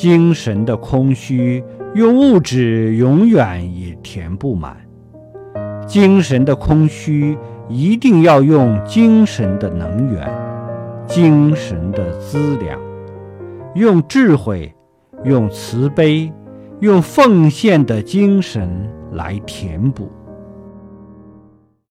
精神的空虚，用物质永远也填不满。精神的空虚，一定要用精神的能源、精神的资粮，用智慧、用慈悲、用奉献的精神来填补。